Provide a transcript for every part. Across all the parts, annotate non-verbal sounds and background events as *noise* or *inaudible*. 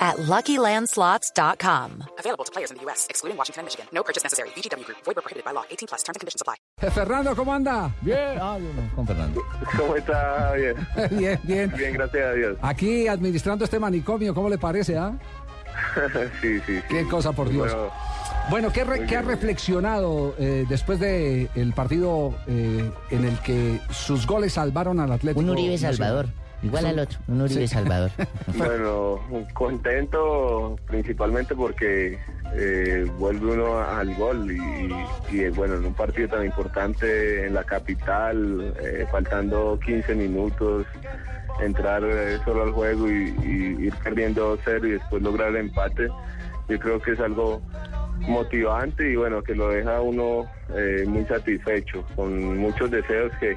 at LuckyLandSlots.com. Available to players in the U.S., excluding Washington and Michigan. No purchase necessary. VGW Group. Void where prohibited by law. 18 plus. Terms and conditions apply. Fernando, ¿cómo anda? Bien, ah, yo no, con Fernando. *laughs* ¿Cómo está, Javier? *laughs* bien, bien. Bien, gracias a Dios. Aquí administrando este manicomio, ¿cómo le parece, ah? *laughs* sí, sí, sí. Qué cosa, por Dios. Bueno, Bueno, ¿qué, re- qué ha bien. reflexionado eh, después del el partido eh, en el que sus goles salvaron al Atlético? Un Uribe Nacional? Igual al otro. Un Uribe Salvador. *laughs* bueno, contento principalmente porque eh, vuelve uno al gol y, y, bueno, en un partido tan importante en la capital, eh, faltando 15 minutos, entrar eh, solo al juego y, y ir perdiendo 0 y después lograr el empate, yo creo que es algo motivante y bueno, que lo deja uno eh, muy satisfecho, con muchos deseos que,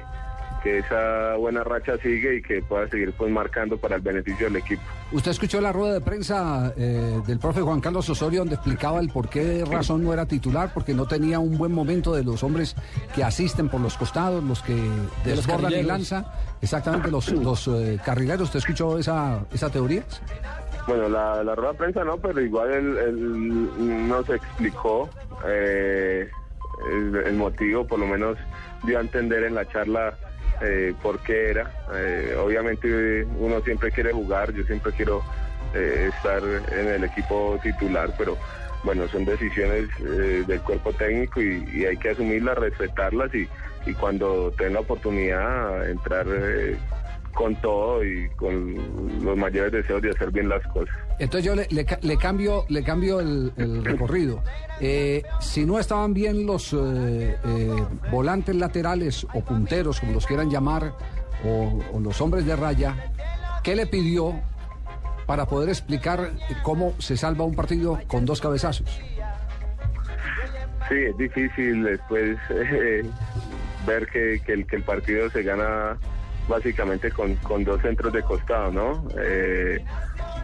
que esa buena racha sigue y que pueda seguir pues marcando para el beneficio del equipo. Usted escuchó la rueda de prensa eh, del profe Juan Carlos Osorio donde explicaba el por qué razón no era titular, porque no tenía un buen momento de los hombres que asisten por los costados, los que desbordan y lanza, exactamente los, los eh, carrileros. ¿Usted escuchó esa, esa teoría? Bueno, la, la rueda de prensa no, pero igual él, él nos explicó eh, el, el motivo, por lo menos dio a entender en la charla eh, por qué era. Eh, obviamente uno siempre quiere jugar, yo siempre quiero eh, estar en el equipo titular, pero bueno, son decisiones eh, del cuerpo técnico y, y hay que asumirlas, respetarlas y, y cuando tenga la oportunidad entrar eh, con todo y con los mayores deseos de hacer bien las cosas. Entonces yo le, le le cambio, le cambio el, el *coughs* recorrido. Eh, si no estaban bien los eh, eh, volantes laterales o punteros, como los quieran llamar, o, o los hombres de raya, ¿qué le pidió para poder explicar cómo se salva un partido con dos cabezazos? Sí, es difícil después *laughs* eh, ver que, que el, que el partido se gana básicamente con, con dos centros de costado, ¿no? Eh,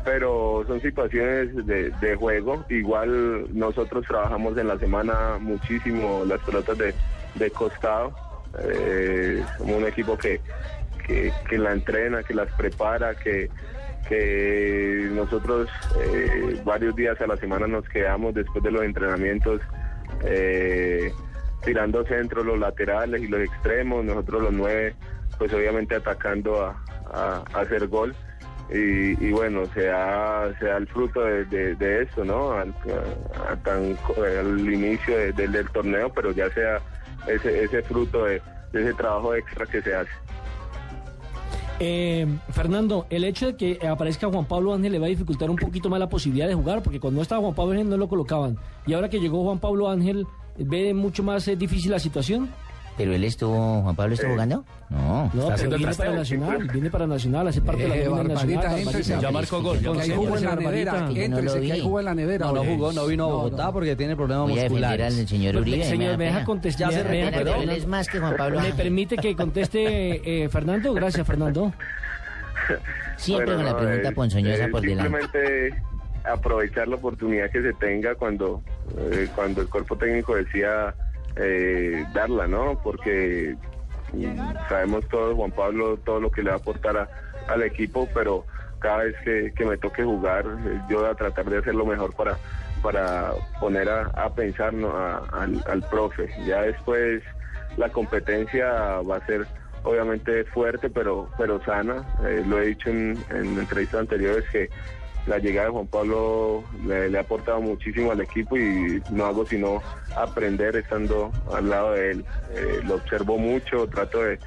pero son situaciones de, de juego. Igual nosotros trabajamos en la semana muchísimo las pelotas de, de costado. Eh, somos un equipo que, que, que la entrena, que las prepara, que, que nosotros eh, varios días a la semana nos quedamos después de los entrenamientos eh, tirando centros, los laterales y los extremos, nosotros los nueve, pues obviamente atacando a, hacer gol. Y, bueno, se da, se el fruto de, de, esto, ¿no? Al, a- tan, al inicio de- del- torneo, pero ya sea ese, ese fruto de, ese trabajo extra que se hace. Eh, Fernando, el hecho de que aparezca Juan Pablo Ángel le va a dificultar un poquito más la posibilidad de jugar, porque cuando estaba Juan Pablo Ángel no lo colocaban. Y ahora que llegó Juan Pablo Ángel, ¿ve mucho más eh, difícil la situación? ¿Pero él estuvo, Juan Pablo estuvo Eh, jugando? No. No, pero haciendo viene para Nacional, viene para Nacional, hace parte de la Eh, Barbarita, nacional. Ya marcó gol, ya Que hay jugo en la nevera, éntrese, que hay jugo en la nevera. No, no jugó, no vino a Bogotá no. porque tiene problemas Voy musculares. al señor Uribe. Señor, me deja contestar. Ya se recuperó. Pero él es más que Juan Pablo ¿Me permite que conteste eh, Fernando? Gracias, Fernando. Siempre con la pregunta eh, ponzoñosa por delante. Simplemente aprovechar la oportunidad que se tenga cuando, eh, cuando el cuerpo técnico decía eh, darla, ¿no? Porque sabemos todos, Juan Pablo, todo lo que le va a aportar a- al equipo, pero cada vez que, que me toque jugar, eh, yo voy a tratar de hacer lo mejor para, para poner a, a pensar ¿no? a- al, al profe. Ya después la competencia va a ser obviamente fuerte, pero, pero sana. Eh, lo he dicho en, en entrevistas anteriores que la llegada de Juan Pablo le, ha aportado muchísimo al equipo y no hago sino aprender estando al lado de él. Eh, lo observo mucho, trato de,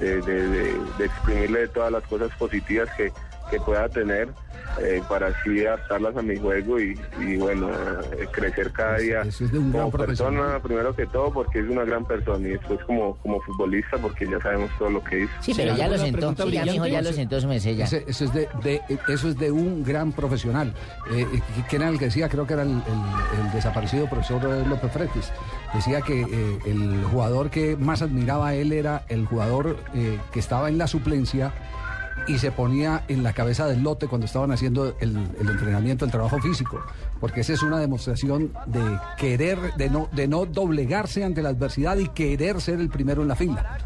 de- de- de exprimirle todas las cosas positivas que, que pueda tener eh, para así adaptarlas a mi juego y, y, bueno, eh, crecer cada día Eso es de un gran como profesional. persona, primero que todo porque es una gran persona y después como, como futbolista porque ya sabemos todo lo que hizo. Sí, pero ya lo sentó. Sí, ya, ya lo sentó su merced ya. Ese- eso, es de, de- eso es de un gran profesional. Eh, ¿Quién era el que decía? Creo que era el, el- el desaparecido profesor López Fretis. decía que eh, el jugador que más admiraba a él era el jugador eh, que estaba en la suplencia y se ponía en la cabeza del lote cuando estaban haciendo el, el entrenamiento, el trabajo físico, porque esa es una demostración de querer, de no, de no doblegarse ante la adversidad y querer ser el primero en la fila.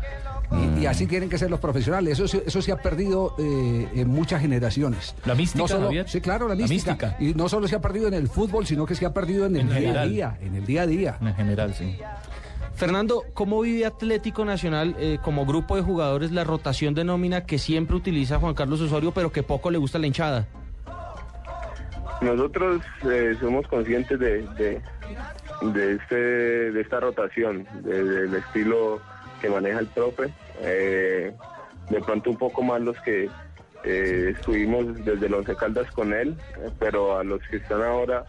Y, y así tienen que ser los profesionales. Eso, se- eso se ha perdido eh, en muchas generaciones. La mística, No solo-. Sí, claro, la La mística. mística. Y no solo se ha perdido en el fútbol, sino que se ha perdido en el En día a día. En el día a día. En general, sí. Fernando, ¿cómo vive Atlético Nacional eh, como grupo de jugadores la rotación de nómina que siempre utiliza Juan Carlos Osorio, pero que poco le gusta la hinchada? Nosotros eh, somos conscientes de, de, este, de esta rotación, de- del estilo que maneja el profe. Eh, de pronto un poco más los que estuvimos desde el Once Caldas con él, pero a los que están ahora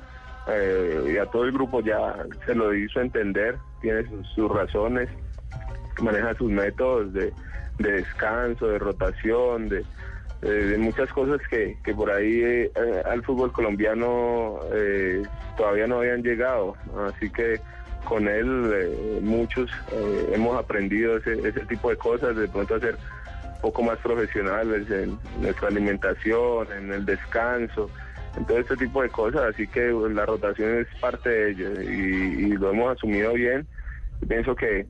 eh, y a todo el grupo ya se lo hizo entender, tiene sus, sus razones, maneja sus métodos de, de descanso, de rotación, de, muchas cosas que, que por ahí eh, al fútbol colombiano eh, todavía no habían llegado. Así que con él eh, muchos hemos aprendido ese, ese tipo de cosas, de pronto a ser un poco más profesionales en nuestra alimentación, en el descanso, en todo este tipo de cosas. Así que la rotación es parte de ello y, lo hemos asumido bien. Pienso que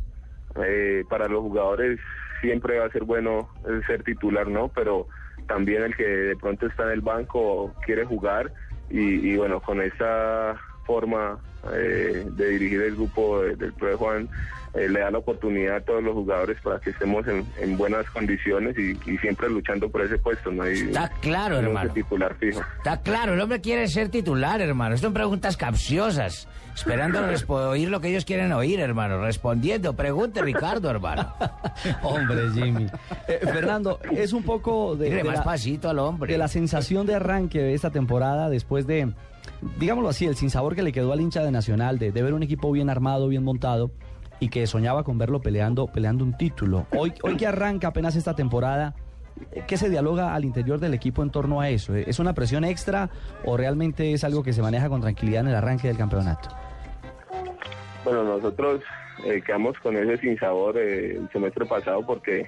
eh, para los jugadores siempre va a ser bueno ser titular, ¿no? Pero también el que de pronto está en el banco quiere jugar y, bueno, con esa forma eh, de dirigir el grupo de- del profe Juan eh, le da la oportunidad a todos los jugadores para que estemos en, en buenas condiciones y, y siempre luchando por ese puesto, ¿no? Y, Está claro, no hermano. titular fijo. Está claro, el hombre quiere ser titular, hermano. Son preguntas capciosas. Esperando *laughs* oír lo que ellos quieren oír, hermano. Respondiendo. Pregunte, Ricardo, hermano. *laughs* Hombre, Jimmy. Eh, Fernando, es un poco de, más la, pasito al hombre. de la sensación de arranque de esta temporada después de, digámoslo así, el sinsabor que le quedó al hincha de Nacional, de, de ver un equipo bien armado, bien montado y que soñaba con verlo peleando, peleando un título. Hoy, hoy que arranca apenas esta temporada, ¿qué se dialoga al interior del equipo en torno a eso? ¿Es una presión extra o realmente es algo que se maneja con tranquilidad en el arranque del campeonato? Bueno, nosotros eh, quedamos con ese sinsabor eh, el semestre pasado porque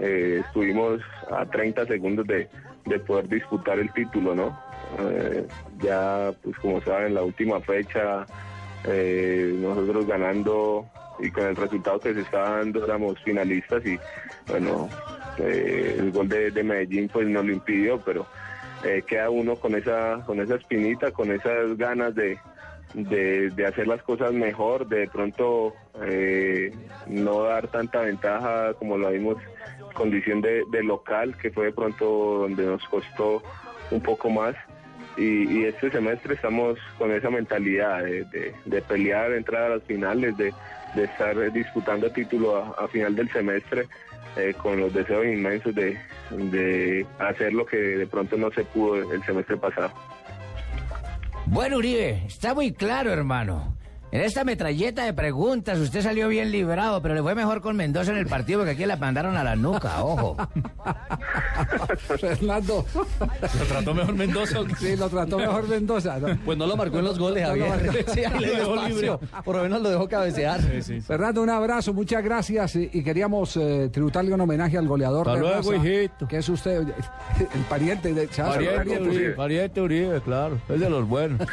eh, estuvimos a 30 segundos de, de poder disputar el título, ¿no? Eh, ya, pues como saben, la última fecha, eh, nosotros ganando y con el resultado que se estaba dando éramos finalistas y bueno, eh, el gol de, de Medellín pues nos lo impidió, pero eh, queda uno con esa, con esa espinita, con esas ganas de, de, hacer las cosas mejor, de pronto eh, no dar tanta ventaja como lo vimos condición de, local, que fue de pronto donde nos costó un poco más. Y, y este semestre estamos con esa mentalidad de, de- de pelear, entrar a las finales, de, de estar disputando título a, a final del semestre eh, con los deseos inmensos de, de hacer lo que de pronto no se pudo el semestre pasado. Bueno, Uribe, está muy claro, hermano. En esta metralleta de preguntas usted salió bien librado, pero le fue mejor con Mendoza en el partido porque aquí la mandaron a la nuca, ojo. Fernando. ¿Lo trató mejor Mendoza? Sí, lo trató mejor Mendoza. ¿no? Pues no lo marcó en los goles, No lo Javier. marcó. Sí, ahí le Lo dejó dio libre. espacio. Por lo menos lo dejó cabecear. Fernando, un abrazo, muchas gracias. Y, y queríamos eh, tributarle un homenaje al goleador Hasta de luego, raza, hijito. que es usted, *laughs* el pariente de hacer pariente, Uribe, claro. Es de los buenos. *laughs*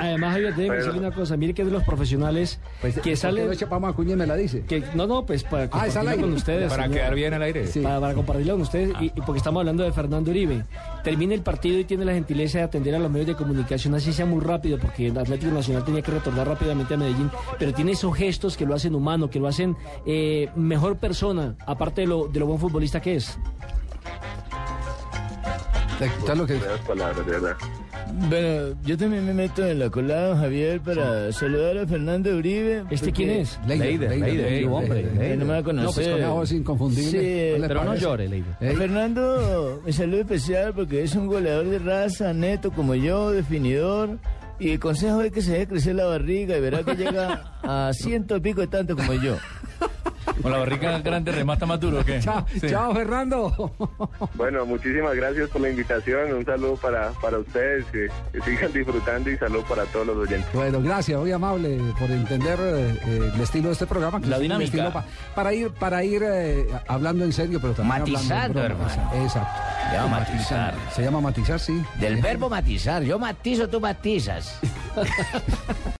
Además, Javier, déjeme decirle una cosa. Mire que es de los profesionales Pues, que ¿por qué salen... no echa Pama Acuña y me la dice? Que, no, no, pues para Ah, compartirlo con ustedes. Para señor. quedar bien al aire. Sí. Para, para compartirlo con ustedes, y, y porque estamos hablando de Fernando Uribe. Termina el partido y tiene la gentileza de atender a los medios de comunicación, así sea muy rápido, porque el Atlético Nacional tenía que retornar rápidamente a Medellín, pero tiene esos gestos que lo hacen humano, que lo hacen eh, mejor persona, aparte de lo, de lo buen futbolista que es. Está lo que- palabras, de verdad. Bueno, yo también me meto en la colada, Javier, para saludar a Fernando Uribe. ¿Este quién es? Leider, sí, hombre, no me va a No, pues conocer. con esa voz inconfundible. Sí, ¿no le Pero no llore, Leider. ¿Eh? Fernando, me saludo especial porque es un goleador de raza, neto como yo, definidor. Y el consejo es que se deje crecer la barriga y verá que llega a ciento y pico de tanto como yo. *laughs* Con la barriga *laughs* grande remata más duro, ¿o ¿qué? Chao, Sí. chao, Fernando. Bueno, muchísimas gracias por la invitación. Un saludo para, para ustedes. Que, que sigan disfrutando y saludo para todos los oyentes. Bueno, gracias, muy amable por entender eh, eh, el estilo de este programa. que La es dinámica. estilo pa- para ir, para ir eh, hablando en serio, pero también Matizando, hablando en broma. hermano. Exacto. Se llama matizar. Se llama matizar, sí. Del verbo matizar. Yo matizo, tú matizas. *laughs*